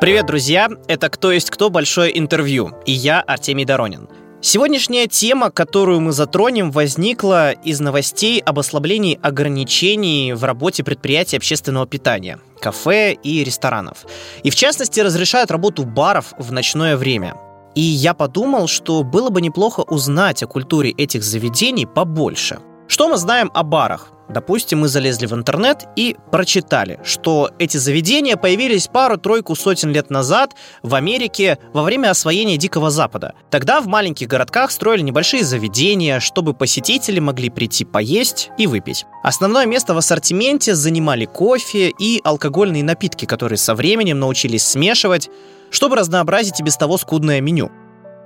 Привет, друзья! Это «Кто есть кто» большое интервью, и я Артемий Доронин. Сегодняшняя тема, которую мы затронем, возникла из новостей об ослаблении ограничений в работе предприятий общественного питания, кафе и ресторанов. И в частности разрешают работу баров в ночное время. И я подумал, что было бы неплохо узнать о культуре этих заведений побольше. Что мы знаем о барах? Допустим, мы залезли в интернет и прочитали, что эти заведения появились пару-тройку сотен лет назад в Америке во время освоения Дикого Запада. Тогда в маленьких городках строили небольшие заведения, чтобы посетители могли прийти поесть и выпить. Основное место в ассортименте занимали кофе и алкогольные напитки, которые со временем научились смешивать, чтобы разнообразить и без того скудное меню.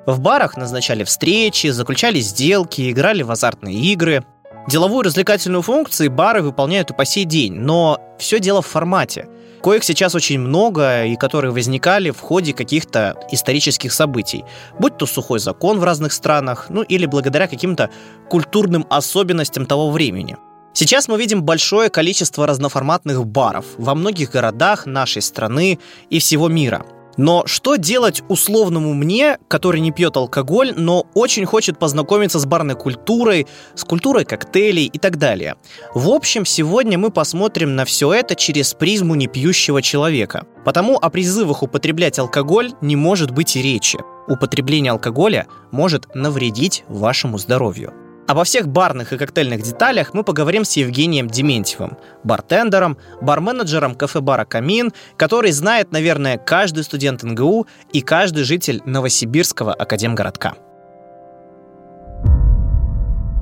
В барах назначали встречи, заключали сделки, играли в азартные игры. Деловую развлекательную функцию бары выполняют и по сей день, но все дело в формате. Коих сейчас очень много и которые возникали в ходе каких-то исторических событий, будь то сухой закон в разных странах, ну или благодаря каким-то культурным особенностям того времени. Сейчас мы видим большое количество разноформатных баров во многих городах нашей страны и всего мира – но что делать условному мне, который не пьет алкоголь, но очень хочет познакомиться с барной культурой, с культурой коктейлей и так далее? В общем, сегодня мы посмотрим на все это через призму непьющего человека. Потому о призывах употреблять алкоголь не может быть и речи. Употребление алкоголя может навредить вашему здоровью. Обо всех барных и коктейльных деталях мы поговорим с Евгением Дементьевым, бартендером, барменеджером кафе-бара «Камин», который знает, наверное, каждый студент НГУ и каждый житель Новосибирского академгородка.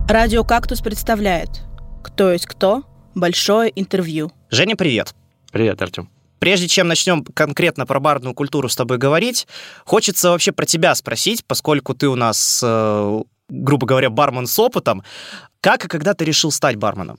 Радио «Кактус» представляет «Кто есть кто?» Большое интервью. Женя, привет. Привет, Артем. Прежде чем начнем конкретно про барную культуру с тобой говорить, хочется вообще про тебя спросить, поскольку ты у нас э, грубо говоря, бармен с опытом. Как и когда ты решил стать барменом?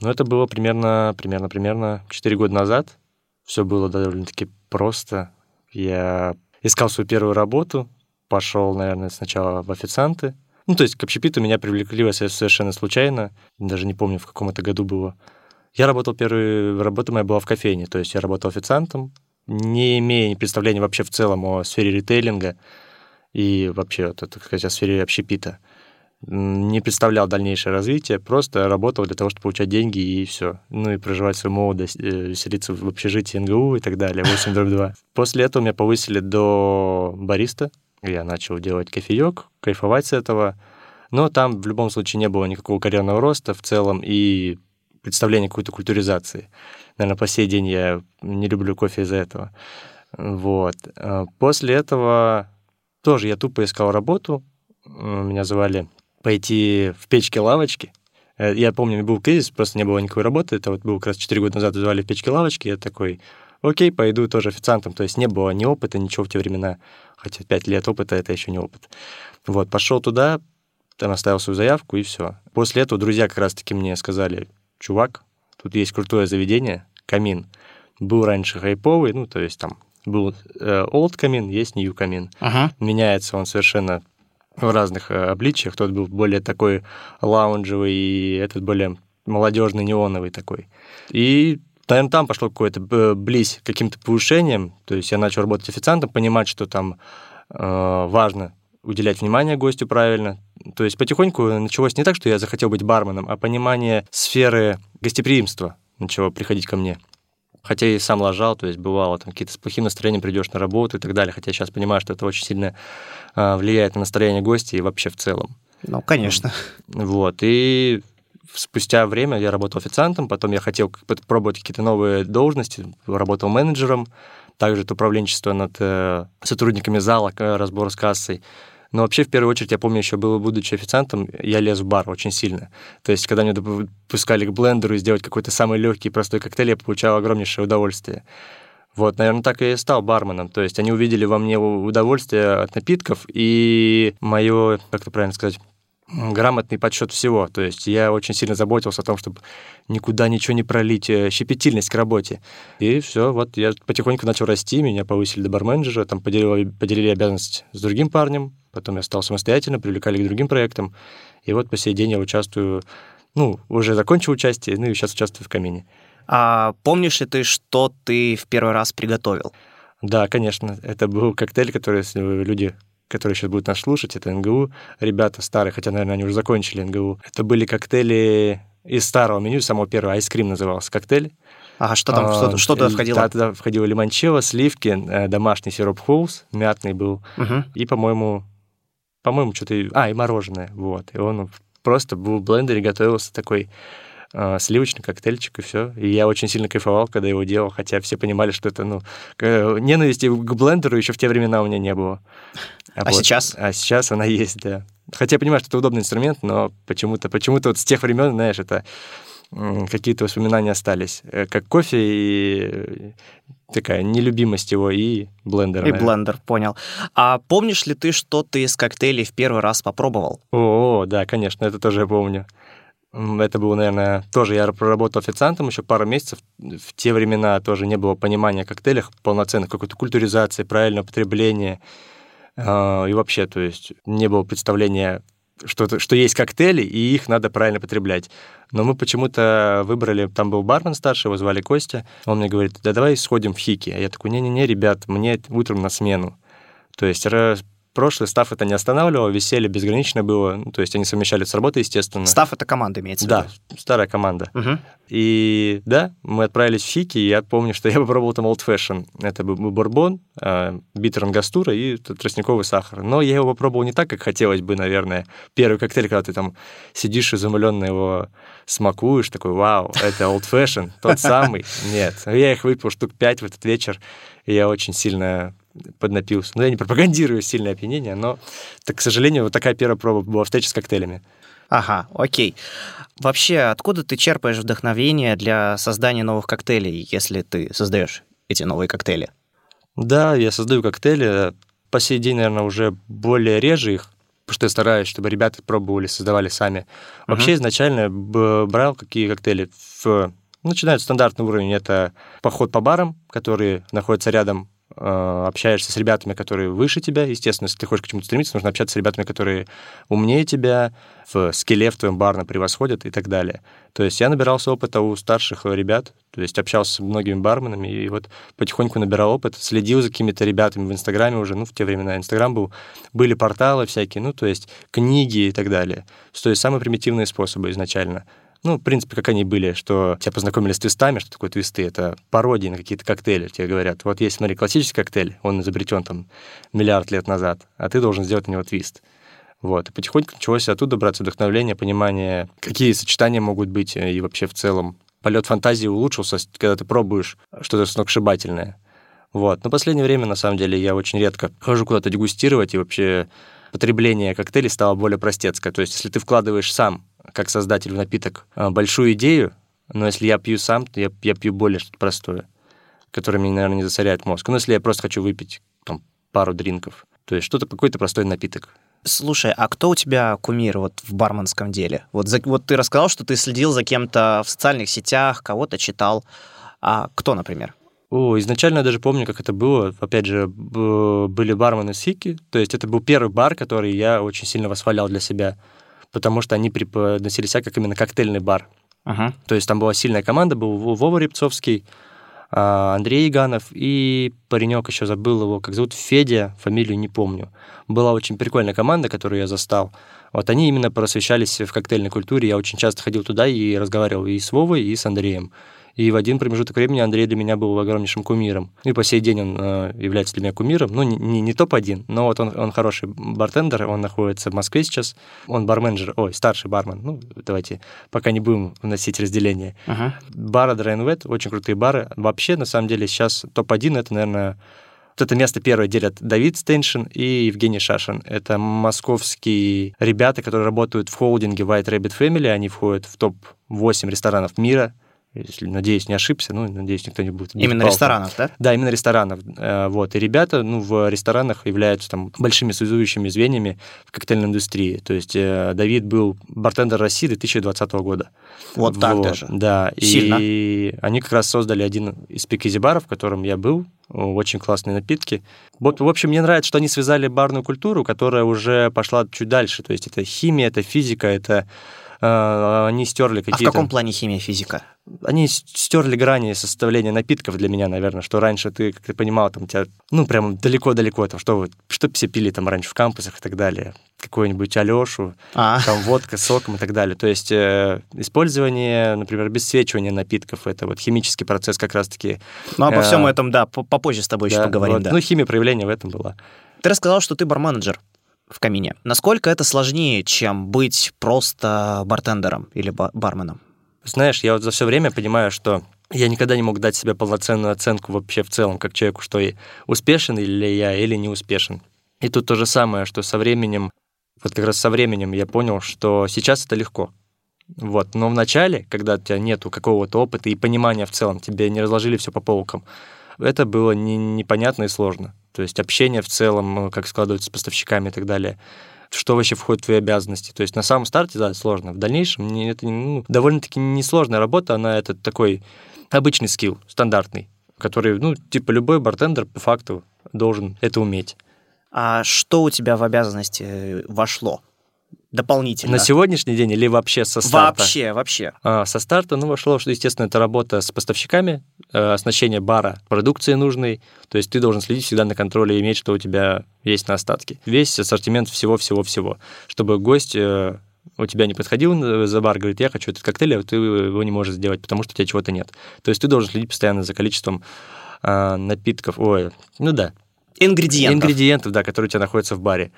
Ну, это было примерно, примерно, примерно 4 года назад. Все было довольно-таки просто. Я искал свою первую работу, пошел, наверное, сначала в официанты. Ну, то есть к общепиту меня привлекли совершенно случайно. Даже не помню, в каком это году было. Я работал, первая работа моя была в кофейне, то есть я работал официантом, не имея представления вообще в целом о сфере ритейлинга и вообще, так сказать, о сфере общепита. Не представлял дальнейшее развитие, просто работал для того, чтобы получать деньги и все. Ну и проживать свою молодость, э, веселиться в общежитии НГУ и так далее, 8 дробь 2. После этого меня повысили до бариста. Я начал делать кофеек, кайфовать с этого. Но там в любом случае не было никакого карьерного роста в целом и представления какой-то культуризации. Наверное, по сей день я не люблю кофе из-за этого. Вот. А после этого тоже я тупо искал работу. Меня звали пойти в печки-лавочки. Э, я помню, был кризис, просто не было никакой работы. Это вот был как раз 4 года назад, звали в печки-лавочки. Я такой, окей, пойду тоже официантом. То есть не было ни опыта, ничего в те времена. Хотя 5 лет опыта — это еще не опыт. Вот, пошел туда, там оставил свою заявку, и все. После этого друзья как раз-таки мне сказали, чувак, тут есть крутое заведение, камин. Был раньше хайповый, ну, то есть там был э, old камин, есть new камин. Ага. Меняется он совершенно в разных э, обличиях. Тот был более такой лаунжевый, и этот более молодежный, неоновый такой. И наверное, там пошло какое-то э, близь к каким-то повышениям. То есть я начал работать официантом, понимать, что там э, важно уделять внимание гостю правильно. То есть потихоньку началось не так, что я захотел быть барменом, а понимание сферы гостеприимства начало приходить ко мне хотя и сам лажал, то есть бывало там какие-то с плохим настроением придешь на работу и так далее, хотя сейчас понимаю, что это очень сильно а, влияет на настроение гостей и вообще в целом. Ну, конечно. Вот, и спустя время я работал официантом, потом я хотел пробовать какие-то новые должности, работал менеджером, также это управленчество над э, сотрудниками зала, разбор с кассой. Но вообще, в первую очередь, я помню, еще было, будучи официантом, я лез в бар очень сильно. То есть, когда меня допускали к блендеру и сделать какой-то самый легкий простой коктейль, я получал огромнейшее удовольствие. Вот, наверное, так и стал барменом. То есть они увидели во мне удовольствие от напитков и мое, как это правильно сказать, грамотный подсчет всего. То есть я очень сильно заботился о том, чтобы никуда ничего не пролить, э, щепетильность к работе. И все, вот я потихоньку начал расти, меня повысили до барменджера, там поделили, поделили обязанность с другим парнем, Потом я стал самостоятельно, привлекали к другим проектам. И вот по сей день я участвую, ну, уже закончил участие, ну и сейчас участвую в камине. А помнишь ли ты, что ты в первый раз приготовил? Да, конечно. Это был коктейль, который если люди которые сейчас будут нас слушать, это НГУ. Ребята старые, хотя, наверное, они уже закончили НГУ. Это были коктейли из старого меню, самого первого, айскрим назывался коктейль. Ага, что там, что, что туда входило? Да, туда входило лимончелло, сливки, э, домашний сироп Хоус, мятный был, Угу. и, по-моему, по-моему, что-то... А, и мороженое, вот. И он просто был в блендере, готовился такой э, сливочный коктейльчик, и все. И я очень сильно кайфовал, когда его делал, хотя все понимали, что это, ну, ненависти к блендеру еще в те времена у меня не было. А сейчас? А сейчас она есть, да. Хотя я понимаю, что это удобный инструмент, но почему-то, почему-то вот с тех времен, знаешь, это какие-то воспоминания остались. Э, Как кофе и э, такая нелюбимость его и блендер. И наверное. блендер, понял. А помнишь ли ты, что ты из коктейлей в первый раз попробовал? О, да, конечно, это тоже я помню. Это было, наверное, тоже я проработал официантом еще пару месяцев. В те времена тоже не было понимания о коктейлях полноценных, какой-то культуризации, правильного потребления. А, И вообще, то есть не было представления, что, что есть коктейли, и их надо правильно потреблять. Но мы почему-то выбрали, там был бармен старший, его звали Костя, он мне говорит, да давай сходим в Хики. А я такой, не-не-не, ребят, мне утром на смену. То есть прошлый став это не останавливал, веселье безграничное было, ну, то есть они совмещали с работой, естественно. Став — это команда, имеется в Да, виду? старая команда. Мгм. И да, мы отправились в Хики, и я помню, что я попробовал там Old Fashion. Это был бурбон, э, битер ангастура и тростниковый сахар. Но я его попробовал не так, как хотелось бы, наверное. Первый коктейль, когда ты там сидишь изумленно его смакуешь, такой, вау, это Old Fashion, тот самый. Нет, я их выпил штук пять в этот вечер, и я очень сильно поднапился. Ну, я не пропагандирую сильное опьянение, но, так, к сожалению, вот такая первая проба была встреча с коктейлями. Ага, окей. Вообще, откуда ты черпаешь вдохновение для создания новых коктейлей, если ты создаешь эти новые коктейли? Да, я создаю коктейли. По сей день, наверное, уже более реже их, потому что я стараюсь, чтобы ребята пробовали, создавали сами. Вообще, изначально б- брал какие коктейли. В... Начинают стандартный уровень. Это поход по барам, которые находятся рядом общаешься с ребятами, которые выше тебя. Естественно, если ты хочешь к чему-то стремиться, нужно общаться с ребятами, которые умнее тебя, в скилле в твоем барно превосходят и так далее. То есть я набирался опыта у старших ребят, то есть общался с многими барменами, и вот потихоньку набирал опыт, следил за какими-то ребятами в Инстаграме уже, ну, в те времена Инстаграм был, были порталы всякие, ну, то есть книги и так далее. То есть самые примитивные способы изначально. Ну, в принципе, как они были, что тебя познакомили с твистами, что такое твисты, это пародии на какие-то коктейли. Тебе говорят, вот есть, смотри, классический коктейль, он изобретен там миллиард лет назад, а ты должен сделать на него твист. Вот. И потихоньку началось оттуда браться вдохновление, понимание, какие сочетания могут быть, э, и вообще в целом полет фантазии улучшился, когда ты пробуешь что-то сногсшибательное. Вот. Но в последнее время, на самом деле, я очень редко хожу куда-то дегустировать, и вообще потребление коктейлей стало более простецкое. То есть, если ты вкладываешь сам, как создатель в напиток, э, большую идею, но если я пью сам, то я, я пью более что-то простое, которое мне, наверное, не засоряет мозг. Ну, если я просто хочу выпить там, пару дринков, то есть что-то, какой-то простой напиток. Слушай, а кто у тебя кумир вот в барменском деле? Вот, за- вот ты рассказал, что ты следил за кем-то в социальных сетях, кого-то читал. А кто, например? О, изначально я даже помню, как это было. Опять же, были бармены Сики. То есть это был первый бар, который я очень сильно восхвалял для себя, потому что они преподносили себя как именно коктейльный бар. Ага. То есть там была сильная команда, был Во- Вова Рябцовский, а, Андрей Иганов и паренек еще забыл его, как зовут, Федя, фамилию не помню. Была очень прикольная команда, которую я застал. Вот они именно просвещались в коктейльной культуре. Я очень часто ходил туда и разговаривал и с Вовой, и с Андреем. И в один промежуток времени Андрей для меня был огромнейшим кумиром. И по сей день он э, является для меня кумиром. Ну, не, не, не топ-1, но вот он, он хороший бартендер, он находится в Москве сейчас. Он барменджер, ой, старший бармен. Ну, давайте пока не будем вносить разделение. Ага. Бары Драйнвет, очень крутые бары. Вообще, на самом деле, сейчас топ-1 это, наверное, вот это место первое делят Давид Стеншин и Евгений Шашин. Это московские ребята, которые работают в холдинге White Rabbit Family. Они входят в топ-8 ресторанов мира. Если, надеюсь, не ошибся, ну, надеюсь, никто не будет. Именно палку. ресторанов, да? Да, именно ресторанов. Э, Вот. И ребята ну, в ресторанах являются там большими связующими звеньями в коктейльной индустрии. То есть э, Давид был бартендер России 2020 года. Вот так даже. Да. Сильно. И они как раз создали один из пикизи-баров, в котором я был. Очень классные напитки. Вот, в общем, мне нравится, что они связали барную культуру, которая уже пошла чуть дальше. То есть это химия, это физика, это они стерли А в какие-то... каком плане химия, физика? Они стерли грани составления напитков для меня, наверное, что раньше ты, как ты понимал, там тебя, ну, прям далеко-далеко, там, что, вы- что все пили там раньше в кампусах и так далее, какую-нибудь Алешу, А, там водка с соком и так далее. То есть э, использование, например, обесцвечивания напитков, это вот химический процесс как раз-таки. ну обо э, всем этом, да, по- попозже с тобой еще да, поговорим, вот. да. Ну, химия проявления в этом была. Ты рассказал, что ты барменеджер в камине. Насколько это сложнее, чем быть просто бартендером или ба- барменом? Знаешь, я вот за все время понимаю, что я никогда не мог дать себе полноценную оценку вообще в целом, как человеку, что и успешен ли я или не успешен. И тут то же самое, что со временем, вот как раз со временем я понял, что сейчас это легко. Вот. Но в начале, когда у тебя нету какого-то опыта и понимания в целом, тебе не разложили все по полкам, это было не- непонятно и сложно. То есть общение в целом, э, как складывается с поставщиками и так далее что вообще входит в твои обязанности. То есть на самом старте, да, сложно. В дальнейшем не- это ну, довольно-таки несложная работа, она это такой обычный скилл, стандартный, который, ну, типа любой бартендер по факту должен это уметь. А что у тебя в обязанности э, вошло дополнительно? На сегодняшний день или вообще со старта? Вообще, вообще. А, со старта, ну, вошло, что, естественно, это работа с поставщиками, э, оснащение бара продукции нужной, то есть ты должен следить всегда на контроле и иметь, что у тебя есть на остатке. Весь ассортимент всего-всего-всего, чтобы гость э, у тебя не подходил на- за бар, говорит, я хочу этот коктейль, а ты его не можешь сделать, потому что у тебя чего-то нет. То есть ты должен следить постоянно за количеством а, напитков, ой, ну да, Ингредиентов. Ингредиентов, да, которые у тебя находятся в баре.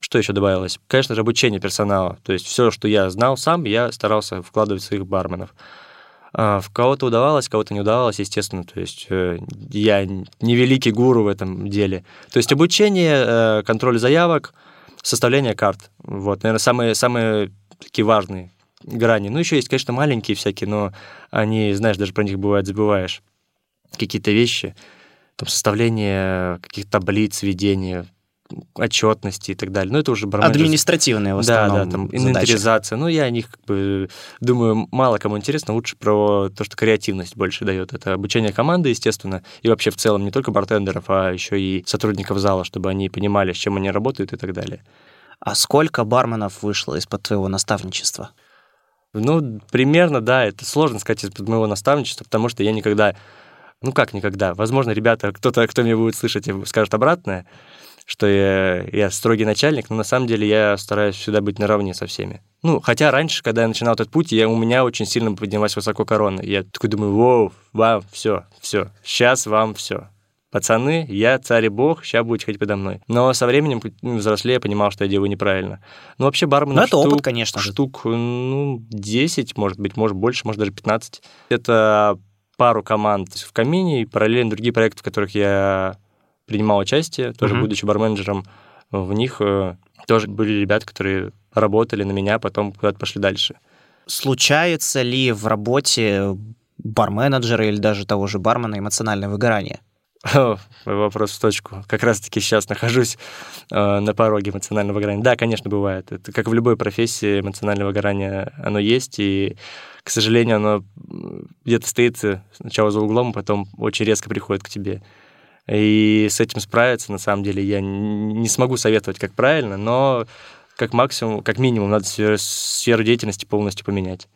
Что еще добавилось? Конечно же, обучение персонала. То есть все, что я знал сам, я старался вкладывать в своих барменов. А, В кого-то удавалось, кого-то не удавалось, естественно. То есть э, я не великий гуру в этом деле. То есть обучение, э, контроль заявок, составление карт. Вот, наверное, самые, самые такие важные грани. Ну, еще есть, конечно, маленькие всякие, но они, знаешь, даже про них бывает забываешь. Какие-то вещи, там, составление каких-то таблиц, ведение, отчетности и так далее. Ну, это уже барменджер- Административные в да, основном да, там задачи. инвентаризация. Ну, я о них, как бы, думаю, мало кому интересно. Лучше про то, что креативность больше дает. Это обучение команды, естественно, и вообще в целом не только бартендеров, а еще и сотрудников зала, чтобы они понимали, с чем они работают и так далее. А сколько барменов вышло из-под твоего наставничества? Ну, примерно, да, это сложно сказать из-под моего наставничества, потому что я никогда, ну как никогда, возможно, ребята, кто-то, кто меня будет слышать, скажет обратное, что я, я строгий начальник, но на самом деле я стараюсь всегда быть наравне со всеми. Ну, хотя раньше, когда я начинал этот путь, я, у меня очень сильно поднялась высоко корона. Я такой думаю, воу, вам все, все, сейчас вам все. Пацаны, я царь и бог, сейчас будете ходить подо мной. Но со временем, ну, взрослее, я понимал, что я делаю неправильно. Ну, вообще, бармен Ну, это опыт, конечно же. Штук, ну, 10, может быть, может больше, может даже 15. Это пару команд в камине и параллельно другие проекты, в которых я принимал участие, тоже Мгм. будучи барменджером. В них э, тоже были ребята, которые работали на меня, потом куда-то пошли дальше. Случается ли в работе барменеджера или даже того же бармена эмоциональное выгорание? О, вопрос в точку. Как раз-таки сейчас нахожусь э, на пороге эмоционального выгорания. Да, конечно, бывает. Это как в любой профессии эмоциональное выгорание, оно есть, и, к сожалению, оно где-то стоит сначала за углом, а потом очень резко приходит к тебе. И с этим справиться, на самом деле, я не смогу советовать, как правильно, но как максимум, как минимум, надо сферу, деятельности полностью поменять.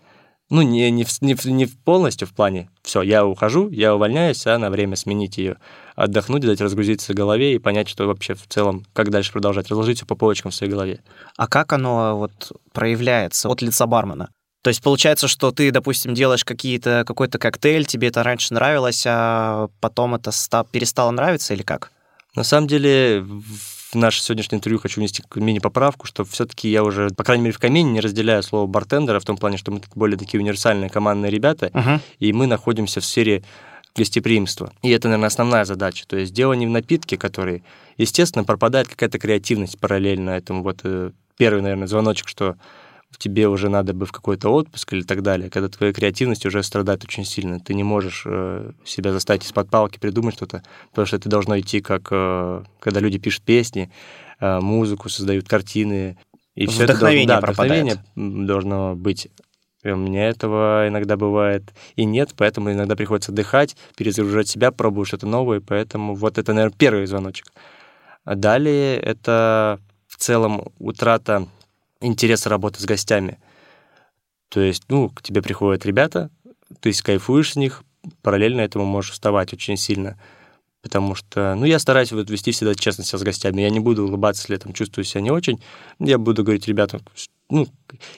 Ну, не, не, в- не, в- не в полностью в плане, все, я ухожу, я увольняюсь, а на время сменить ее, отдохнуть, дать разгрузиться голове и понять, что вообще в целом, как дальше продолжать, разложить все по полочкам в своей голове. А как оно вот проявляется от лица бармена? То есть получается, что ты, допустим, делаешь какие-то, какой-то коктейль, тебе это раньше нравилось, а потом это ста- перестало нравиться или как? На самом деле, в наше сегодняшнее интервью хочу внести мини-поправку, что все-таки я уже, по крайней мере, в камине не разделяю слово бартендера в том плане, что мы более такие универсальные командные ребята, и мы находимся в сфере гостеприимства. И это, наверное, основная задача. То есть дело не в напитке, который, естественно, пропадает какая-то креативность параллельно этому. Вот э, первый, наверное, звоночек, что тебе уже надо бы в какой-то отпуск или так далее, когда твоя креативность уже страдает очень сильно. Ты не можешь э, себя заставить из-под палки придумать что-то, потому что это должно идти как, э, когда люди пишут песни, э, музыку, создают картины. И это Вдохновение должно, да, пропадает. вдохновение должно быть. И у меня этого иногда бывает и нет, поэтому иногда приходится отдыхать, перезагружать себя, пробую что-то новое, поэтому вот это, наверное, первый звоночек. А далее это в целом утрата интереса работы с гостями. То есть, ну, к тебе приходят ребята, ты кайфуешь с них, параллельно этому можешь вставать очень сильно. Потому что, ну, я стараюсь вот вести всегда честно себя с гостями. Я не буду улыбаться, если я там чувствую себя не очень. Я буду говорить ребятам, ну,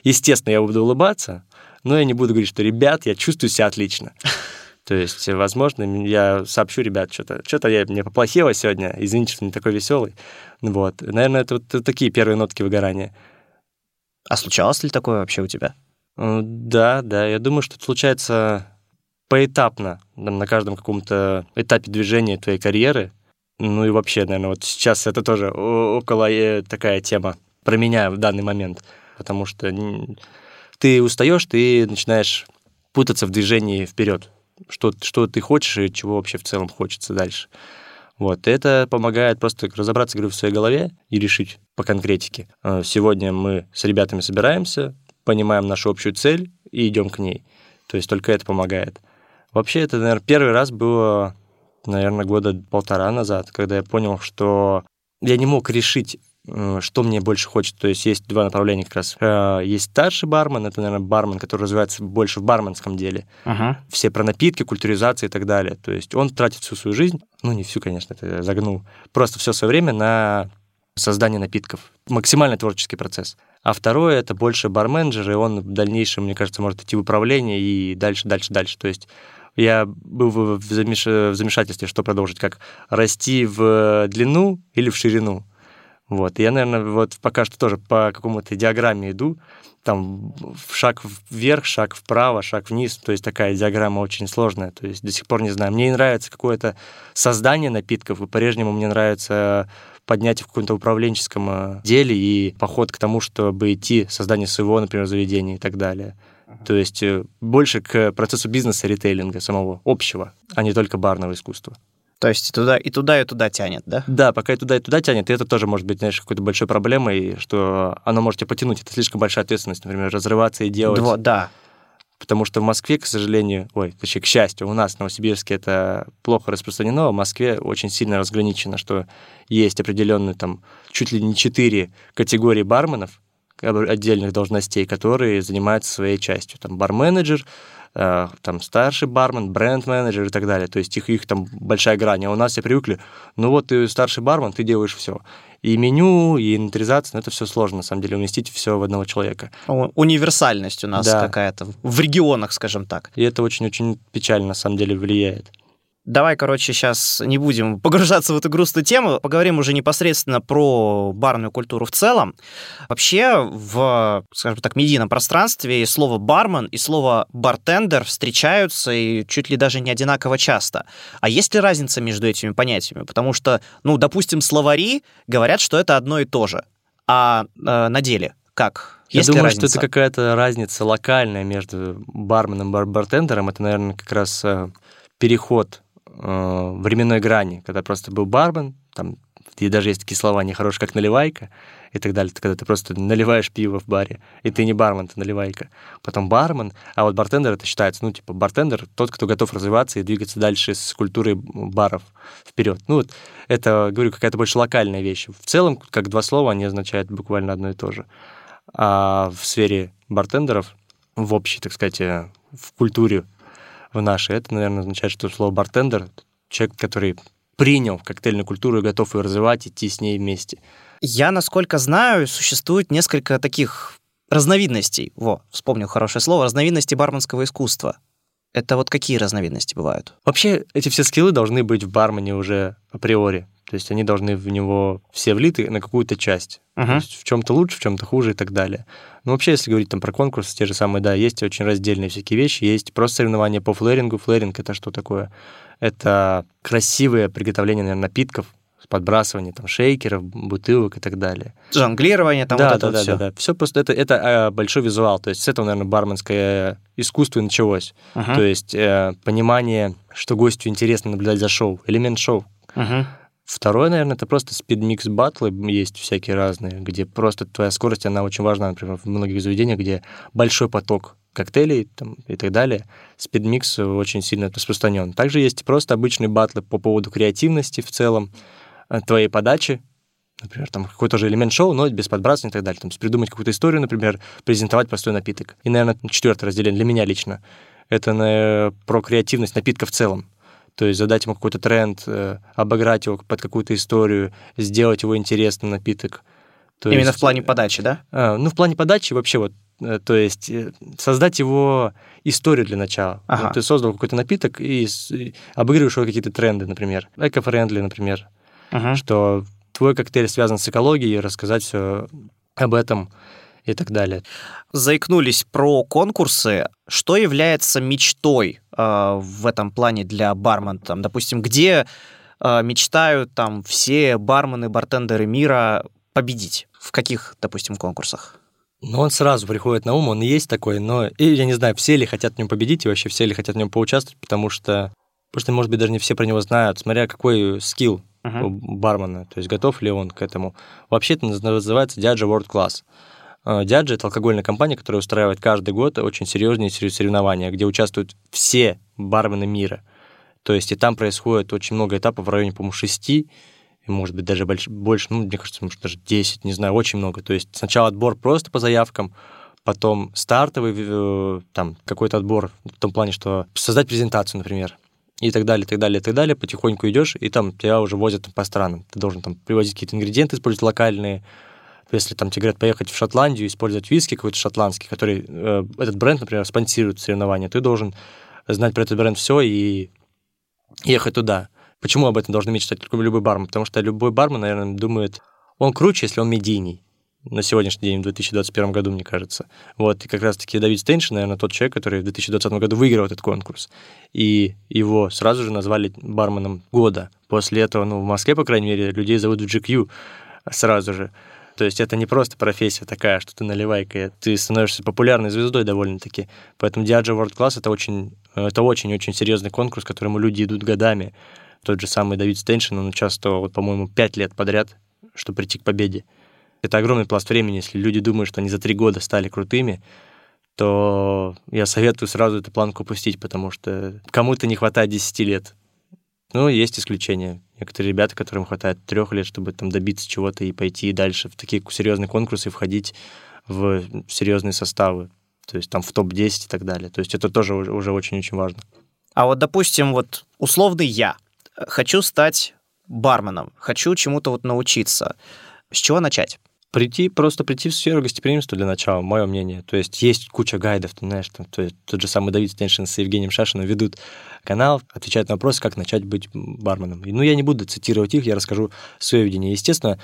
естественно, я буду улыбаться, но я не буду говорить, что, ребят, я чувствую себя отлично. То есть, возможно, я сообщу, ребят, что-то что я мне поплохело сегодня, извините, что не такой веселый. Вот. Наверное, это вот такие первые нотки выгорания. А случалось ли такое вообще у тебя? Да, да. Я думаю, что это случается поэтапно, на каждом каком-то этапе движения твоей карьеры. Ну и вообще, наверное, вот сейчас это тоже около э, такая тема про меня в данный момент. Потому что ты устаешь, ты начинаешь путаться в движении вперед. Что, что ты хочешь и чего вообще в целом хочется дальше. Вот, это помогает просто разобраться, говорю, в своей голове и решить по конкретике. Э, сегодня мы с ребятами собираемся, понимаем нашу общую цель и идем к ней. То есть только это помогает. Вообще, это, наверное, первый раз было, наверное, года полтора назад, когда я понял, что я не мог решить, что мне больше хочется. То есть есть два направления как раз. Э, есть старший бармен, это, наверное, бармен, который развивается больше в барменском деле. Uh-huh. Все про напитки, культуризации и так далее. То есть он тратит всю свою жизнь, ну не всю, конечно, это я загнул, просто все свое время на создание напитков. Максимально творческий процесс. А второе — это больше барменджер, и он в дальнейшем, мне кажется, может идти в управление и дальше, дальше, дальше. То есть я был в, замеш... в замешательстве, что продолжить, как расти в длину или в ширину. Вот. Я, наверное, вот пока что тоже по какому-то диаграмме иду, там шаг вверх, шаг вправо, шаг вниз, то есть такая диаграмма очень сложная, то есть до сих пор не знаю. Мне нравится какое-то создание напитков, и по-прежнему мне нравится поднятие в каком-то управленческом э, деле и поход к тому, чтобы идти создание своего, например, заведения и так далее. То есть э, больше к процессу бизнеса ритейлинга самого, общего, а не только барного искусства. То есть и туда, и туда, и туда тянет, да? Да, пока и туда, и туда тянет, и это тоже может быть, знаешь, какой-то большой проблемой, что оно может тебя потянуть. Это слишком большая ответственность, например, разрываться и делать. Дво, да. Потому что в Москве, к сожалению, ой, точнее, к счастью, у нас в Новосибирске это плохо распространено, а в Москве очень сильно разграничено, что есть определенные там чуть ли не четыре категории барменов, отдельных должностей, которые занимаются своей частью. Там бар-менеджер, э, там старший бармен, бренд-менеджер и так далее. То есть их, их там большая грань. А у нас все привыкли, ну вот ты старший бармен, ты делаешь все. И меню, и инвентаризация, ну, это все сложно, на самом деле, уместить все в одного человека. Универсальность у нас да. какая-то в регионах, скажем так. И это очень-очень печально, на самом деле, влияет. Давай, короче, сейчас не будем погружаться в эту грустную тему, поговорим уже непосредственно про барную культуру в целом. Вообще, в, скажем так, медийном пространстве слово «бармен» и слово «бартендер» встречаются и чуть ли даже не одинаково часто. А есть ли разница между этими понятиями? Потому что, ну, допустим, словари говорят, что это одно и то же. А э, на деле как? Я Есть думаю, что это какая-то разница локальная между барменом и бартендером. Это, наверное, как раз э, переход э, временной грани, когда просто был бармен, там и даже есть такие слова нехорошие, как наливайка и так далее, когда ты просто наливаешь пиво в баре, и ты не бармен, ты наливайка. Потом бармен, а вот бартендер это считается, ну, типа, бартендер тот, кто готов развиваться и двигаться дальше с культурой баров вперед. Ну, вот это, говорю, какая-то больше локальная вещь. В целом, как два слова, они означают буквально одно и то же. А в сфере бартендеров, в общей, так сказать, э, в культуре в нашей. Это, наверное, означает, что слово бартендер — человек, который принял коктейльную культуру и готов ее развивать, идти с ней вместе. Я, насколько знаю, существует несколько таких разновидностей. Во, вспомнил хорошее слово. Разновидности барменского искусства. Это вот какие разновидности бывают? Вообще, эти все скиллы должны быть в бармене уже априори. То есть они должны в него все влиты на какую-то часть. Uh-huh. То есть в чем-то лучше, в чем-то хуже и так далее. Но вообще, если говорить там про конкурсы, те же самые, да, есть очень раздельные всякие вещи. Есть просто соревнования по флэрингу. Флэринг — это что такое? Это красивое приготовление, наверное, напитков, подбрасывание там шейкеров, бутылок и так далее. Жонглирование там да, вот да, это да, все. да, да. Все просто это, это а, большой визуал. То есть с этого, наверное, барменское искусство и началось. Uh-huh. То есть э, понимание, что гостю интересно наблюдать за шоу, элемент шоу. Uh-huh. Второе, наверное, это просто спидмикс батлы есть всякие разные, где просто твоя скорость, она очень важна, например, в многих заведениях, где большой поток коктейлей там, и так далее, спидмикс очень сильно распространен. Также есть просто обычные батлы по поводу креативности в целом, э, твоей подачи, например, там какой-то же элемент шоу, но без подбрасывания и так далее. Там, придумать какую-то историю, например, презентовать простой напиток. И, наверное, четвертое разделение для меня лично — это на, про креативность напитка в целом. То есть задать ему какой-то тренд, э, обыграть его под какую-то историю, сделать его интересным напиток. То Именно есть, в плане подачи, да? А, ну, в плане подачи вообще вот, э, то есть э, создать его историю для начала. Ага. Вот ты создал какой-то напиток и, и обыгрываешь его какие-то тренды, например, эко-френдли, например, ага. что твой коктейль связан с экологией, рассказать все об этом и так далее. Заикнулись про конкурсы. Что является мечтой э, в этом плане для бармена? Там, допустим, где э, мечтают там все бармены, бартендеры мира победить? В каких, допустим, конкурсах? Ну, он сразу приходит на ум, он есть такой, но и я не знаю, все ли хотят в нем победить и вообще все ли хотят в нем поучаствовать, потому что, потому что, может быть, даже не все про него знают, смотря какой скилл uh-huh. у бармена, то есть готов ли он к этому. Вообще это называется Diageo World Class. Diageo — это алкогольная компания, которая устраивает каждый год очень серьезные соревнования, где участвуют все бармены мира. То есть и там происходит очень много этапов в районе, по-моему, шести, может быть, даже больше, ну, мне кажется, может, даже 10, не знаю, очень много. То есть сначала отбор просто по заявкам, потом стартовый, э, там, какой-то отбор в том плане, что создать презентацию, например, и так далее, и так далее, и так далее, потихоньку идешь, и там тебя уже возят по странам. Ты должен там привозить какие-то ингредиенты, использовать локальные. Если там тебе говорят поехать в Шотландию, использовать виски какой-то шотландский, который э, этот бренд, например, спонсирует соревнования, ты должен знать про этот бренд все и ехать туда. Почему об этом должны мечтать любой бармен? Потому что любой бармен, наверное, думает, он круче, если он медийный на сегодняшний день, в 2021 году, мне кажется. Вот, и как раз-таки Давид Стейншин, наверное, тот человек, который в 2020 году выиграл этот конкурс. И его сразу же назвали барменом года. После этого, ну, в Москве, по крайней мере, людей зовут в GQ сразу же. То есть это не просто профессия такая, что ты наливайка, ты становишься популярной звездой довольно-таки. Поэтому Diageo World Class это очень, это очень-очень серьезный конкурс, к которому люди идут годами. Тот же самый Давид Стеншин, он участвовал, вот, по-моему, пять лет подряд, чтобы прийти к победе. Это огромный пласт времени. Если люди думают, что они за три года стали крутыми, то я советую сразу эту планку упустить, потому что кому-то не хватает 10 лет. Ну, есть исключения. Некоторые ребята, которым хватает трех лет, чтобы там добиться чего-то и пойти дальше в такие серьезные конкурсы, входить в серьезные составы, то есть там в топ-10 и так далее. То есть это тоже уже очень-очень важно. А вот, допустим, вот условный я хочу стать барменом, хочу чему-то вот научиться. С чего начать? Прийти, просто прийти в сферу гостеприимства для начала, мое мнение. То есть есть куча гайдов, ты знаешь, там, то есть тот же самый Давид Стеншин с Евгением Шашиным ведут канал, отвечают на вопросы, как начать быть барменом. Ну, я не буду цитировать их, я расскажу свое видение. Естественно,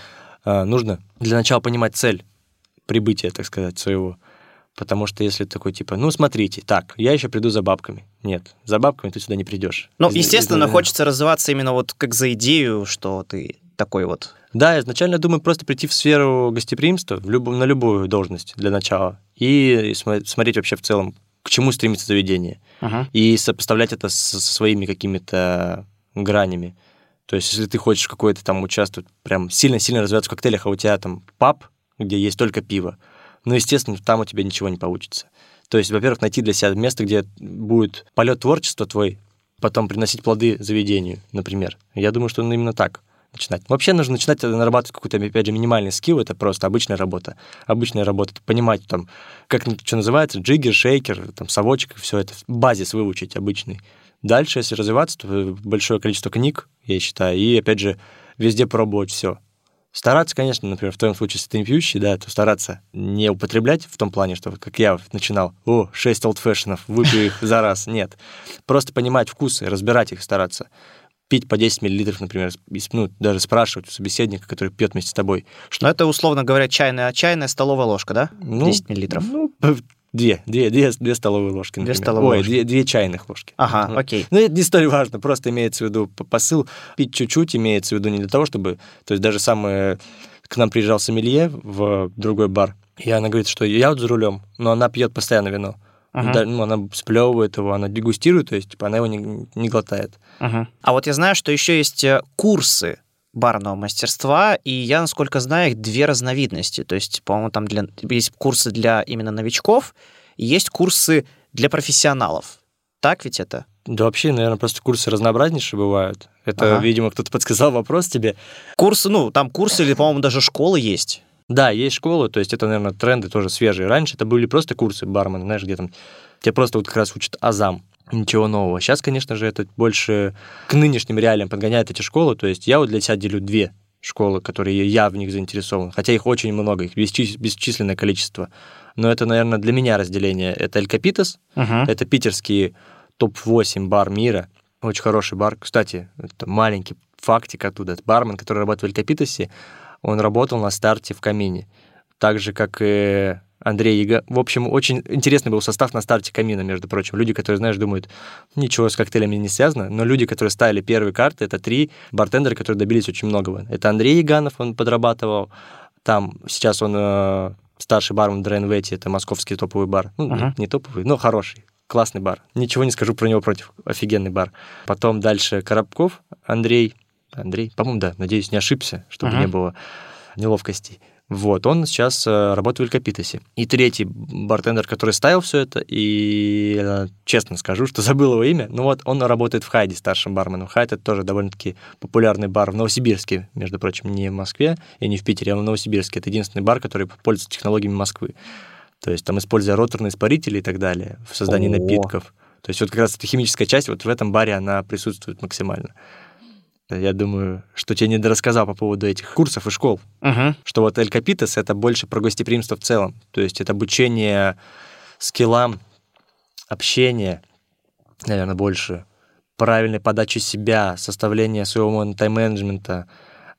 а, нужно для начала понимать цель прибытия, так сказать, своего Потому что если такой типа, ну смотрите, так, я еще приду за бабками. Нет, за бабками ты сюда не придешь. Ну, естественно, из... хочется развиваться именно вот как за идею, что ты такой вот. Да, изначально думаю просто прийти в сферу гостеприимства в люб... на любую должность для начала и смотреть вообще в целом, к чему стремится заведение. Uh-huh. И сопоставлять это со своими какими-то гранями. То есть, если ты хочешь какой-то там участвовать, прям сильно-сильно развиваться в коктейлях, а у тебя там паб, где есть только пиво, ну, естественно, там у тебя ничего не получится. То есть, во-первых, найти для себя место, где будет полет творчества твой, потом приносить плоды заведению, например. Я думаю, что ну, именно так начинать. Вообще нужно начинать нарабатывать какой-то, опять же, минимальный скилл, это просто обычная работа. Обычная работа, это понимать, там, как что называется, джиггер, шейкер, там, совочек, все это, базис выучить обычный. Дальше, если развиваться, то большое количество книг, я считаю, и, опять же, везде пробовать все. Стараться, конечно, например, в твоем случае, если ты пьющий, да, то стараться не употреблять в том плане, что, как я начинал, о, 6 олдфэшенов, выпью их за раз. Нет. Просто понимать вкусы, разбирать их, стараться. Пить по 10 миллилитров, например, ну, даже спрашивать у собеседника, который пьет вместе с тобой. Что... Но это, условно говоря, чайная, чайная столовая ложка, да? Ну, 10 миллилитров. Ну, Две, две, две, две столовые ложки, например. Две столовые Ой, ложки. Две, две чайных ложки. Ага, окей. Ну, это не столь важно, просто имеется в виду посыл. Пить чуть-чуть имеется в виду не для того, чтобы... То есть даже самое... К нам приезжал сомелье в другой бар, и она говорит, что я вот за рулем, но она пьет постоянно вино. Uh-huh. Да, ну, она сплевывает его, она дегустирует, то есть типа, она его не, не глотает. Uh-huh. А вот я знаю, что еще есть э, курсы барного мастерства, и я, насколько знаю, их две разновидности. То есть, по-моему, там для, есть курсы для именно новичков, и есть курсы для профессионалов. Так ведь это? Да вообще, наверное, просто курсы разнообразнейшие бывают. Это, ага. видимо, кто-то подсказал вопрос тебе. Курсы, ну, там курсы или, по-моему, даже школы есть. Да, есть школы, то есть это, наверное, тренды тоже свежие. Раньше это были просто курсы бармена, знаешь, где там тебе просто вот как раз учат азам. Ничего нового. Сейчас, конечно же, это больше к нынешним реалиям подгоняет эти школы. То есть я вот для себя делю две школы, которые я в них заинтересован. Хотя их очень много, их бесчисленное количество. Но это, наверное, для меня разделение. Это Эль Капитас, uh-huh. это питерский топ-8 бар мира. Очень хороший бар. Кстати, это маленький фактик оттуда. Это бармен, который работает в Эль Капитасе, он работал на старте в камине. Так же, как и Андрей Яга. В общем, очень интересный был состав на старте камина, между прочим. Люди, которые, знаешь, думают, ничего с коктейлями не связано, но люди, которые ставили первые карты, это три бартендера, которые добились очень многого. Это Андрей Яганов, он подрабатывал там, сейчас он э, старший бармен Дрейнвети, это московский топовый бар. Ну, uh-huh. не топовый, но хороший, классный бар. Ничего не скажу про него против, офигенный бар. Потом дальше Коробков Андрей, Андрей, по-моему, да, надеюсь, не ошибся, чтобы uh-huh. не было неловкостей. Вот, он сейчас э, работает в Элькапитосе. И третий бартендер, который ставил все это, и честно скажу, что забыл его имя, ну вот он работает в Хайде старшим барменом. Хайд — это тоже довольно-таки популярный бар в Новосибирске, между прочим, не в Москве и не в Питере, а в Новосибирске. Это единственный бар, который пользуется технологиями Москвы. То есть там, используя роторные испарители и так далее в создании О-о-о. напитков. То есть вот как раз эта химическая часть вот в этом баре, она присутствует максимально. Я думаю, что тебе не рассказал по поводу этих курсов и школ. Угу. Что вот Эль Капитас — это больше про гостеприимство в целом. То есть это обучение скиллам, общение, наверное, больше, правильной подачи себя, составление своего тайм-менеджмента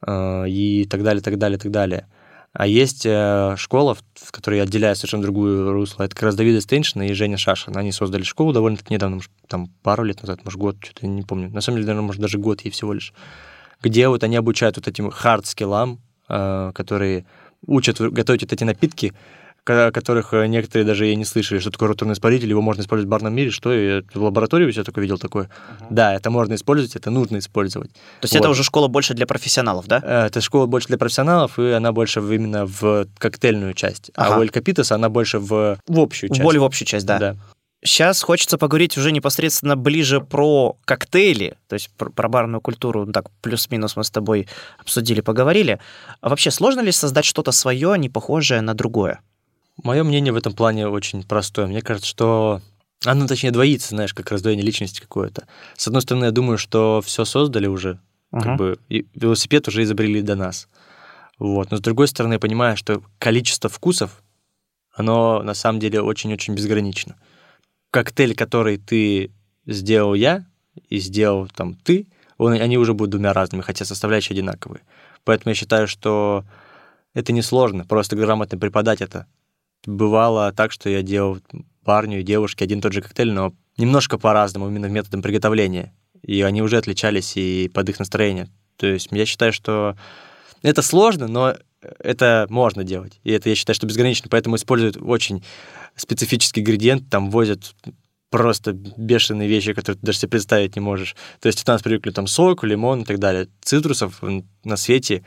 э, и так далее, так далее, так далее. А есть э, школа, в которой отделяет совершенно другую русло. Это как раз Давида Стейншина и Женя Шашин. Они создали школу довольно-таки недавно, может, там пару лет назад, может, год, что-то не помню. На самом деле, наверное, может, даже год ей всего лишь. Где вот они обучают вот этим хард-скиллам, э, которые учат готовить вот эти напитки, которых э, некоторые даже и не слышали, что такое роторный испаритель, его можно использовать в барном мире, что я в лаборатории у себя только видел такое. Uh-huh. Да, это можно использовать, это нужно использовать. То есть вот. это уже школа больше для профессионалов, да? Э, это школа больше для профессионалов, и она больше именно в коктейльную часть. А ага. А у Эль Капитас она больше в, в общую часть. Более в общую часть, да. да. Сейчас хочется поговорить уже непосредственно ближе про коктейли, то есть про, про барную культуру, ну так, плюс-минус мы с тобой обсудили, поговорили. А вообще сложно ли создать что-то свое, не похожее на другое? Мое мнение в этом плане очень простое. Мне кажется, что оно, точнее, двоится, знаешь, как раздвоение личности какое-то. С одной стороны, я думаю, что все создали уже, uh-huh. как бы и велосипед уже изобрели до нас. Вот. Но с другой стороны, я понимаю, что количество вкусов, оно на самом деле очень-очень безгранично. Коктейль, который ты сделал я и сделал там ты, он, они уже будут двумя разными, хотя составляющие одинаковые. Поэтому я считаю, что это несложно, просто грамотно преподать это Бывало так, что я делал парню и девушке один и тот же коктейль, но немножко по-разному, именно методом приготовления. И они уже отличались и под их настроение. То есть я считаю, что это сложно, но это можно делать. И это, я считаю, что безгранично. Поэтому используют очень специфический ингредиент, там возят просто бешеные вещи, которые ты даже себе представить не можешь. То есть у нас привыкли там сок, лимон и так далее. Цитрусов на свете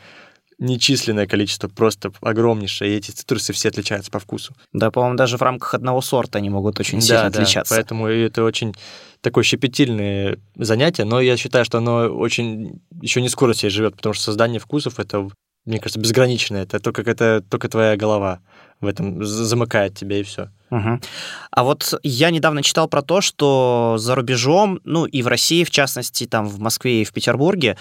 нечисленное количество, просто огромнейшее, и эти цитрусы все отличаются по вкусу. Да, по-моему, даже в рамках одного сорта они могут очень да, сильно да, отличаться. поэтому это очень такое щепетильное занятие, но я считаю, что оно очень еще не скоро себе живет, потому что создание вкусов — это, мне кажется, безграничное, это только, это только твоя голова в этом замыкает тебя, и все. Угу. А вот я недавно читал про то, что за рубежом, ну и в России, в частности, там в Москве и в Петербурге,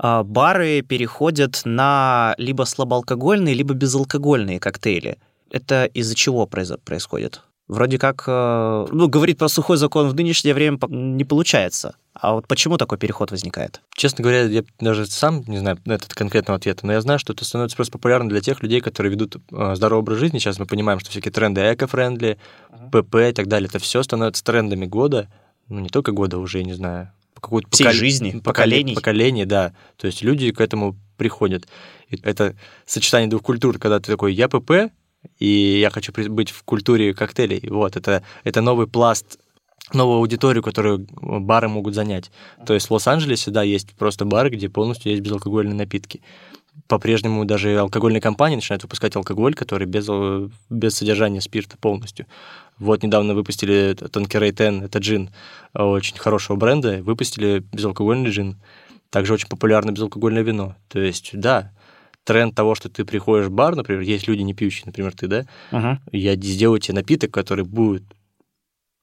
бары переходят на либо слабоалкогольные, либо безалкогольные коктейли. Это из-за чего происходит? Вроде как, э, ну, говорить про сухой закон в нынешнее время не получается. А вот почему такой переход возникает? Честно говоря, я даже сам не знаю этот конкретного ответа, но я знаю, что это становится просто популярно для тех людей, которые ведут э, здоровый образ жизни. Сейчас мы понимаем, что всякие тренды эко-френдли, ПП и так далее, это все становится трендами года, ну, не только года уже, я не знаю, какую-то Всей покол... жизни, поколений. Поколение, да. То есть люди к этому приходят. И это сочетание двух культур, когда ты такой, я ПП, и я хочу быть в культуре коктейлей. Вот, это, это новый пласт новую аудиторию, которую бары могут занять. То есть в Лос-Анджелесе, да, есть просто бары, где полностью есть безалкогольные напитки. по-прежнему даже алкогольные компании начинают выпускать алкоголь, который без, без содержания спирта полностью. Вот недавно выпустили Tanqueray 10, это джин очень хорошего бренда, выпустили безалкогольный джин. Также очень популярно безалкогольное вино. То есть, да, тренд того, что ты приходишь в бар, например, есть люди не пьющие, например, ты, да, uh-huh. я сделаю тебе напиток, который будет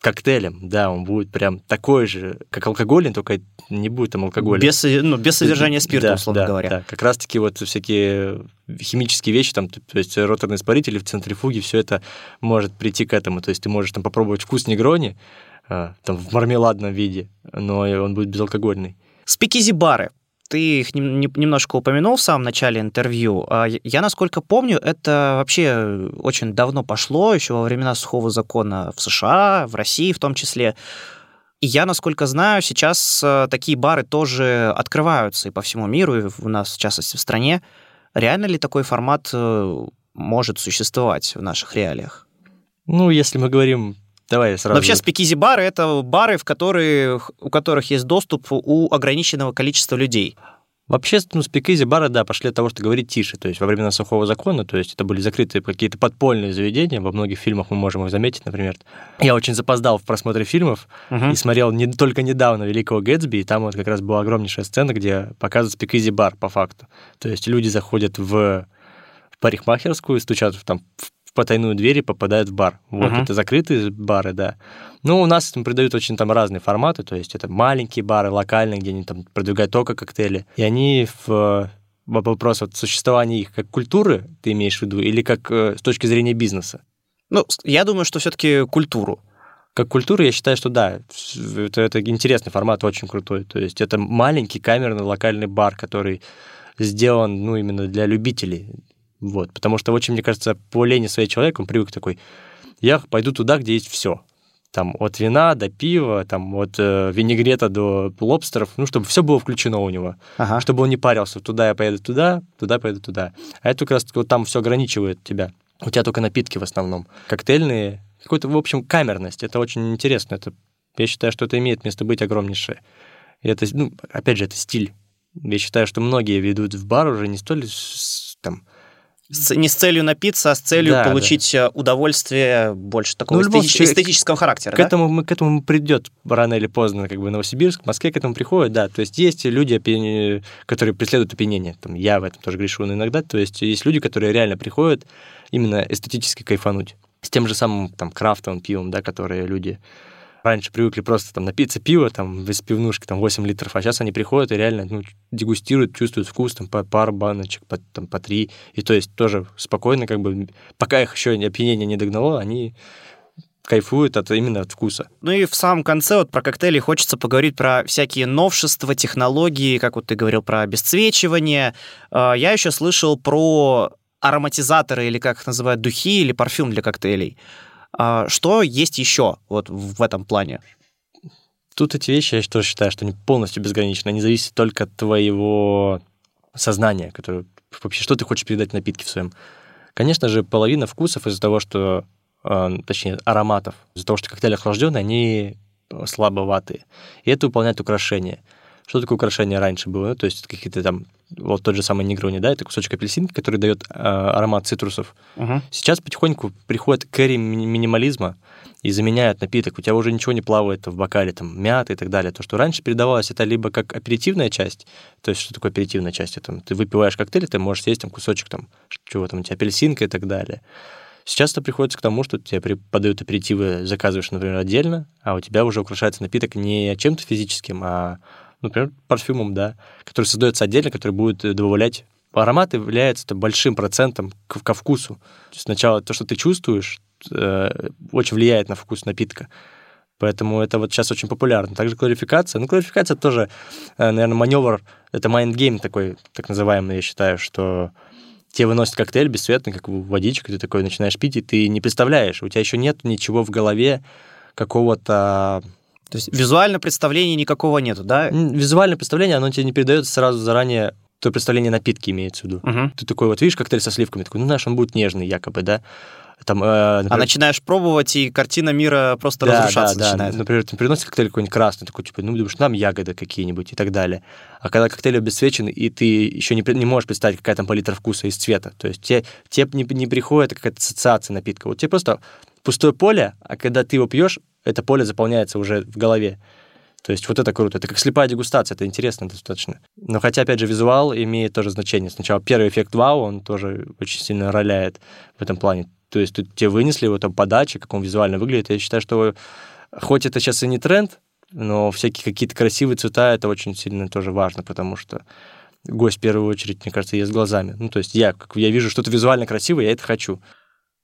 коктейлем, да, он будет прям такой же, как алкогольный, только не будет там алкоголя. Без, ну, без содержания спирта, да, условно да, говоря. Да, как раз-таки вот всякие химические вещи, там, то есть роторные испарители в центрифуге, все это может прийти к этому. То есть ты можешь там попробовать вкус негрони, а, там, в мармеладном виде, но он будет безалкогольный. Спикизи-бары ты их немножко упомянул в самом начале интервью. А я, насколько помню, это вообще очень давно пошло, еще во времена сухого закона в США, в России в том числе. И я, насколько знаю, сейчас э, такие бары тоже открываются и по всему миру, и у нас, в частности, в стране. Реально ли такой формат э, может существовать в наших реалиях? Ну, если мы говорим Давай сразу. Но вообще спикизи-бары — это бары, в которые, у которых есть доступ у ограниченного количества людей. Вообще, ну, спикизи-бары, да, пошли от того, что говорить тише. То есть во времена сухого закона, то есть это были закрытые какие-то подпольные заведения. Во многих фильмах мы можем их заметить, например. Я очень запоздал в просмотре фильмов uh-huh. и смотрел не, только недавно «Великого Гэтсби», и там вот как раз была огромнейшая сцена, где показывают спикизи-бар по факту. То есть люди заходят в парикмахерскую, стучат там в потайную дверь и попадают в бар. Вот, uh-huh. это закрытые бары, да. Ну, у нас там придают очень там разные форматы, то есть это маленькие бары, локальные, где они там продвигают только коктейли. И они в вопрос вот существования их как культуры, ты имеешь в виду, или как э, с точки зрения бизнеса? Ну, я думаю, что все-таки культуру. Как культура, я считаю, что да, это, это интересный формат, очень крутой. То есть это маленький камерный локальный бар, который сделан, ну, именно для любителей. Вот, потому что очень, мне кажется, по лени своей человек, он привык такой, я пойду туда, где есть все. Там от вина до пива, там от э, винегрета до лобстеров, ну, чтобы все было включено у него. Ага. Чтобы он не парился, туда я поеду туда, туда поеду туда. А это как раз вот там все ограничивает тебя. У тебя только напитки в основном. Коктейльные, какой-то, в общем, камерность. Это очень интересно. Это, я считаю, что это имеет место быть огромнейшее. И это, ну, опять же, это стиль. Я считаю, что многие ведут в бар уже не столь там с, не с целью напиться, а с целью да, получить да. Э, удовольствие больше такого ну, эстетич, случае, эстетического характера. К, да? этому, к этому придет рано или поздно, как бы Новосибирск, в Москве к этому приходит, да. То есть есть люди, которые преследуют опьянение. Там, я в этом тоже грешу иногда. То есть есть люди, которые реально приходят именно эстетически кайфануть. С тем же самым там крафтовым пивом, да, которые люди раньше привыкли просто там напиться пива, там, без пивнушки, там, 8 литров, а сейчас они приходят и реально, ну, дегустируют, чувствуют вкус, там, по пару баночек, по, там, по три, и то есть тоже спокойно, как бы, пока их еще опьянение не догнало, они кайфуют от именно от вкуса. Ну и в самом конце вот про коктейли хочется поговорить про всякие новшества, технологии, как вот ты говорил про обесцвечивание. А, я еще слышал про ароматизаторы или как их называют, духи или парфюм для коктейлей. А что есть еще вот в этом плане? Тут эти вещи, я тоже считаю, что они полностью безграничны. Они зависят только от твоего сознания, которое вообще, что ты хочешь передать в напитке в своем. Конечно же, половина вкусов из-за того, что, э, точнее, ароматов, из-за того, что коктейли охлажденные, они слабоватые. И это выполняет украшение. Что такое украшение раньше было? Ну, то есть какие-то там, вот тот же самый негрони, да, это кусочек апельсинки, который дает э, аромат цитрусов. Uh-huh. Сейчас потихоньку приходит кэрри минимализма и заменяют напиток. У тебя уже ничего не плавает в бокале, там, мята и так далее. То, что раньше передавалось, это либо как аперитивная часть, то есть что такое аперитивная часть? Это, ты выпиваешь коктейль, ты можешь съесть там кусочек, там, чего там, у тебя апельсинка и так далее. Сейчас это приходится к тому, что тебе подают аперитивы, заказываешь, например, отдельно, а у тебя уже украшается напиток не чем-то физическим, а например, парфюмом, да, который создается отдельно, который будет э, добавлять аромат является большим процентом к, ко вкусу. Сначала то, что ты чувствуешь, э, очень влияет на вкус напитка. Поэтому это вот сейчас очень популярно. Также кларификация. Ну, кларификация тоже, э, наверное, маневр, это mind game такой, так называемый, я считаю, что тебе выносят коктейль бесцветный, как водичка, ты такой начинаешь пить, и ты не представляешь, у тебя еще нет ничего в голове, какого-то то есть визуального представления никакого нету, да? Визуальное представление, оно тебе не передается сразу заранее то представление напитки имеется в виду. Угу. Ты такой вот видишь коктейль со сливками, такой, ну знаешь, он будет нежный якобы, да? Там, э, А например, начинаешь пробовать, и картина мира просто да, разрушаться да, да. начинает. Например, ты приносишь коктейль какой-нибудь красный, такой, типа, ну, думаешь, нам ягоды какие-нибудь и так далее. А когда коктейль обесцвечен, и ты еще не, не можешь представить, какая там палитра вкуса из цвета, то есть тебе, тебе не, не приходит какая-то ассоциация напитка. Вот тебе просто пустое поле, а когда ты его пьешь, это поле заполняется уже в голове. То есть вот это круто. Это как слепая дегустация, это интересно достаточно. Но хотя, опять же, визуал имеет тоже значение. Сначала первый эффект вау, он тоже очень сильно роляет в этом плане. То есть тут тебе вынесли его там подачи, как он визуально выглядит. Я считаю, что хоть это сейчас и не тренд, но всякие какие-то красивые цвета, это очень сильно тоже важно, потому что гость в первую очередь, мне кажется, ест глазами. Ну, то есть я, как я вижу что-то визуально красивое, я это хочу.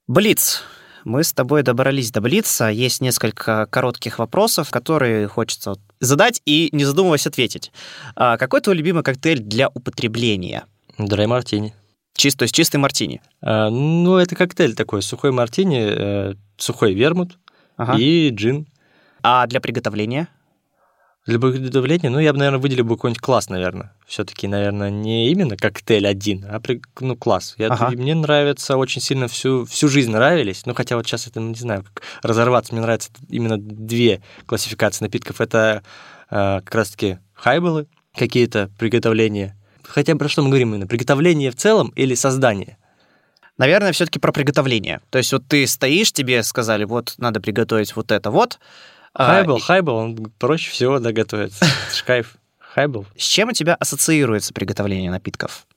Блиц. Мы с тобой добрались до Блица. Есть несколько коротких вопросов, которые хочется задать и, не задумываясь, ответить. А какой твой любимый коктейль для употребления? Драй мартини. Чист, то есть чистый мартини. А, ну, это коктейль такой, сухой мартини, э, сухой вермут Ага. и джин. А для приготовления? Для приготовления, ну, я бы, наверное, выделил бы какой-нибудь класс, наверное. Все-таки, наверное, не именно коктейль один, а при- ну, класс. Я, Ага. Мне нравится очень сильно всю, всю жизнь нравились. Ну, хотя вот сейчас это, не знаю, как разорваться. Мне нравятся именно две классификации напитков. Это э, как раз-таки хайболы, какие-то приготовления. Хотя про что мы говорим именно? Приготовление в целом или создание? Наверное, все-таки про приготовление. То есть вот ты стоишь, тебе сказали, вот надо приготовить вот это вот. А, Хайбл, и хайбл, он проще всего, да, готовится. Это ж кайф. Хайбл. С чем у тебя ассоциируется приготовление напитков?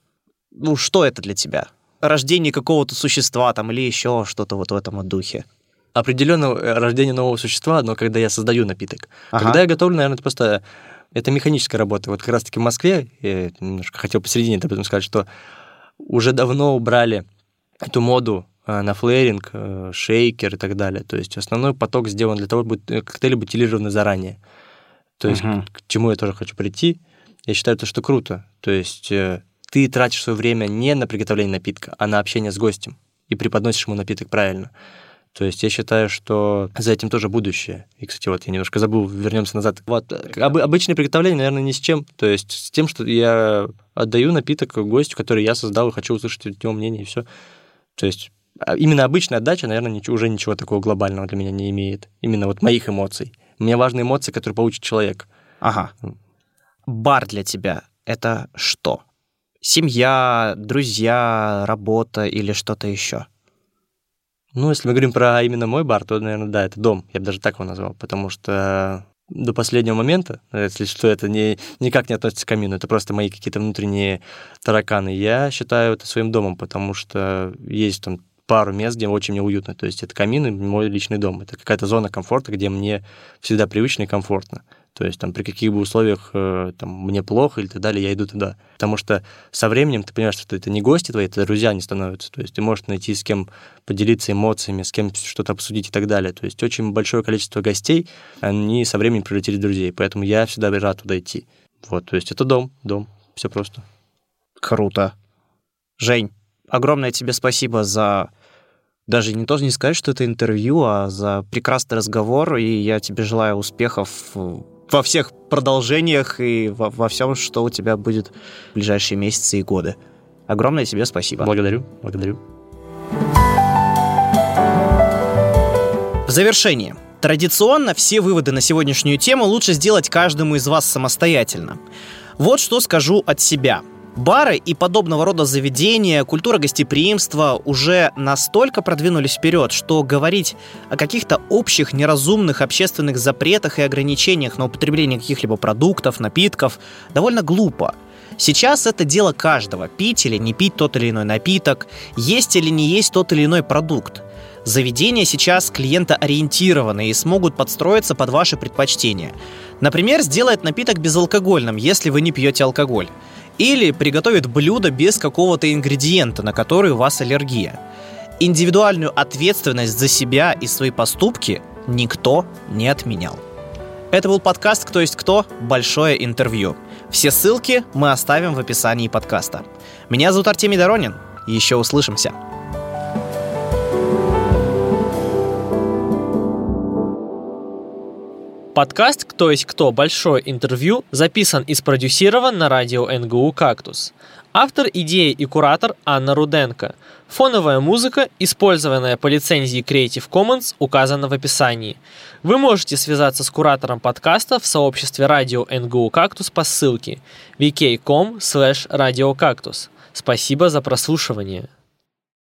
Ну, что это для тебя? Рождение какого-то существа там или еще что-то вот в этом вот духе? определенно э, рождение нового существа, но когда я создаю напиток. Ага. Когда я готовлю, наверное, это просто это механическая работа. Вот как раз-таки в Москве, я немножко хотел посередине об этом сказать, что уже давно убрали эту моду на флэринг, э, шейкер и так далее. То есть основной поток сделан для того, чтобы э, коктейли бутилированы заранее. То есть Мгм. к, к чему я тоже хочу прийти. Я считаю, это что круто. То есть э, ты тратишь свое время не на приготовление напитка, а на общение с гостем и преподносишь ему напиток правильно. То есть я считаю, что за этим тоже будущее. И, кстати, вот я немножко забыл, вернемся назад. Вот э, об- обычное приготовление, наверное, ни с чем. То есть с тем, что я отдаю напиток гостю, который я создал, и хочу услышать от него мнение, и все. То есть именно обычная отдача, наверное, ничего, уже ничего такого глобального для меня не имеет. Именно вот моих эмоций. Мне важны эмоции, которые получит человек. Ага. Бар для тебя — это что? Семья, друзья, работа или что-то еще? Ну, если мы говорим про именно мой бар, то, наверное, да, это дом. Я бы даже так его назвал, потому что до последнего момента, если что, это не, никак не относится к камину, это просто мои какие-то внутренние тараканы. Я считаю это своим домом, потому что есть там пару мест, где очень мне уютно. То есть это камин и мой личный дом. Это какая-то зона комфорта, где мне всегда привычно и комфортно. То есть там при каких бы условиях э, там, мне плохо или так далее, я иду туда. Потому что со временем ты понимаешь, что это не гости твои, это друзья не становятся. То есть ты можешь найти с кем поделиться эмоциями, с кем что-то обсудить и так далее. То есть очень большое количество гостей, они со временем превратились в друзей. Поэтому я всегда рад туда идти. Вот, то есть это дом, дом, все просто. Круто. Жень, огромное тебе спасибо за даже не то не сказать, что это интервью, а за прекрасный разговор, и я тебе желаю успехов во всех продолжениях и во, во всем, что у тебя будет в ближайшие месяцы и годы. Огромное тебе спасибо. Благодарю, благодарю. В завершение. Традиционно все выводы на сегодняшнюю тему лучше сделать каждому из вас самостоятельно. Вот что скажу от себя. Бары и подобного рода заведения, культура гостеприимства уже настолько продвинулись вперед, что говорить о каких-то общих неразумных общественных запретах и ограничениях на употребление каких-либо продуктов, напитков довольно глупо. Сейчас это дело каждого, пить или не пить тот или иной напиток, есть или не есть тот или иной продукт. Заведения сейчас клиентоориентированы и смогут подстроиться под ваши предпочтения. Например, сделает напиток безалкогольным, если вы не пьете алкоголь. Или приготовит блюдо без какого-то ингредиента, на который у вас аллергия. Индивидуальную ответственность за себя и свои поступки никто не отменял. Это был подкаст «Кто есть кто?» Большое интервью. Все ссылки мы оставим в описании подкаста. Меня зовут Артемий Доронин. Еще услышимся. Подкаст «Кто есть кто. Большое интервью» записан и спродюсирован на радио НГУ «Кактус». Автор идеи и куратор Анна Руденко. Фоновая музыка, использованная по лицензии Creative Commons, указана в описании. Вы можете связаться с куратором подкаста в сообществе радио НГУ «Кактус» по ссылке vk.com/radiocactus. Спасибо за прослушивание.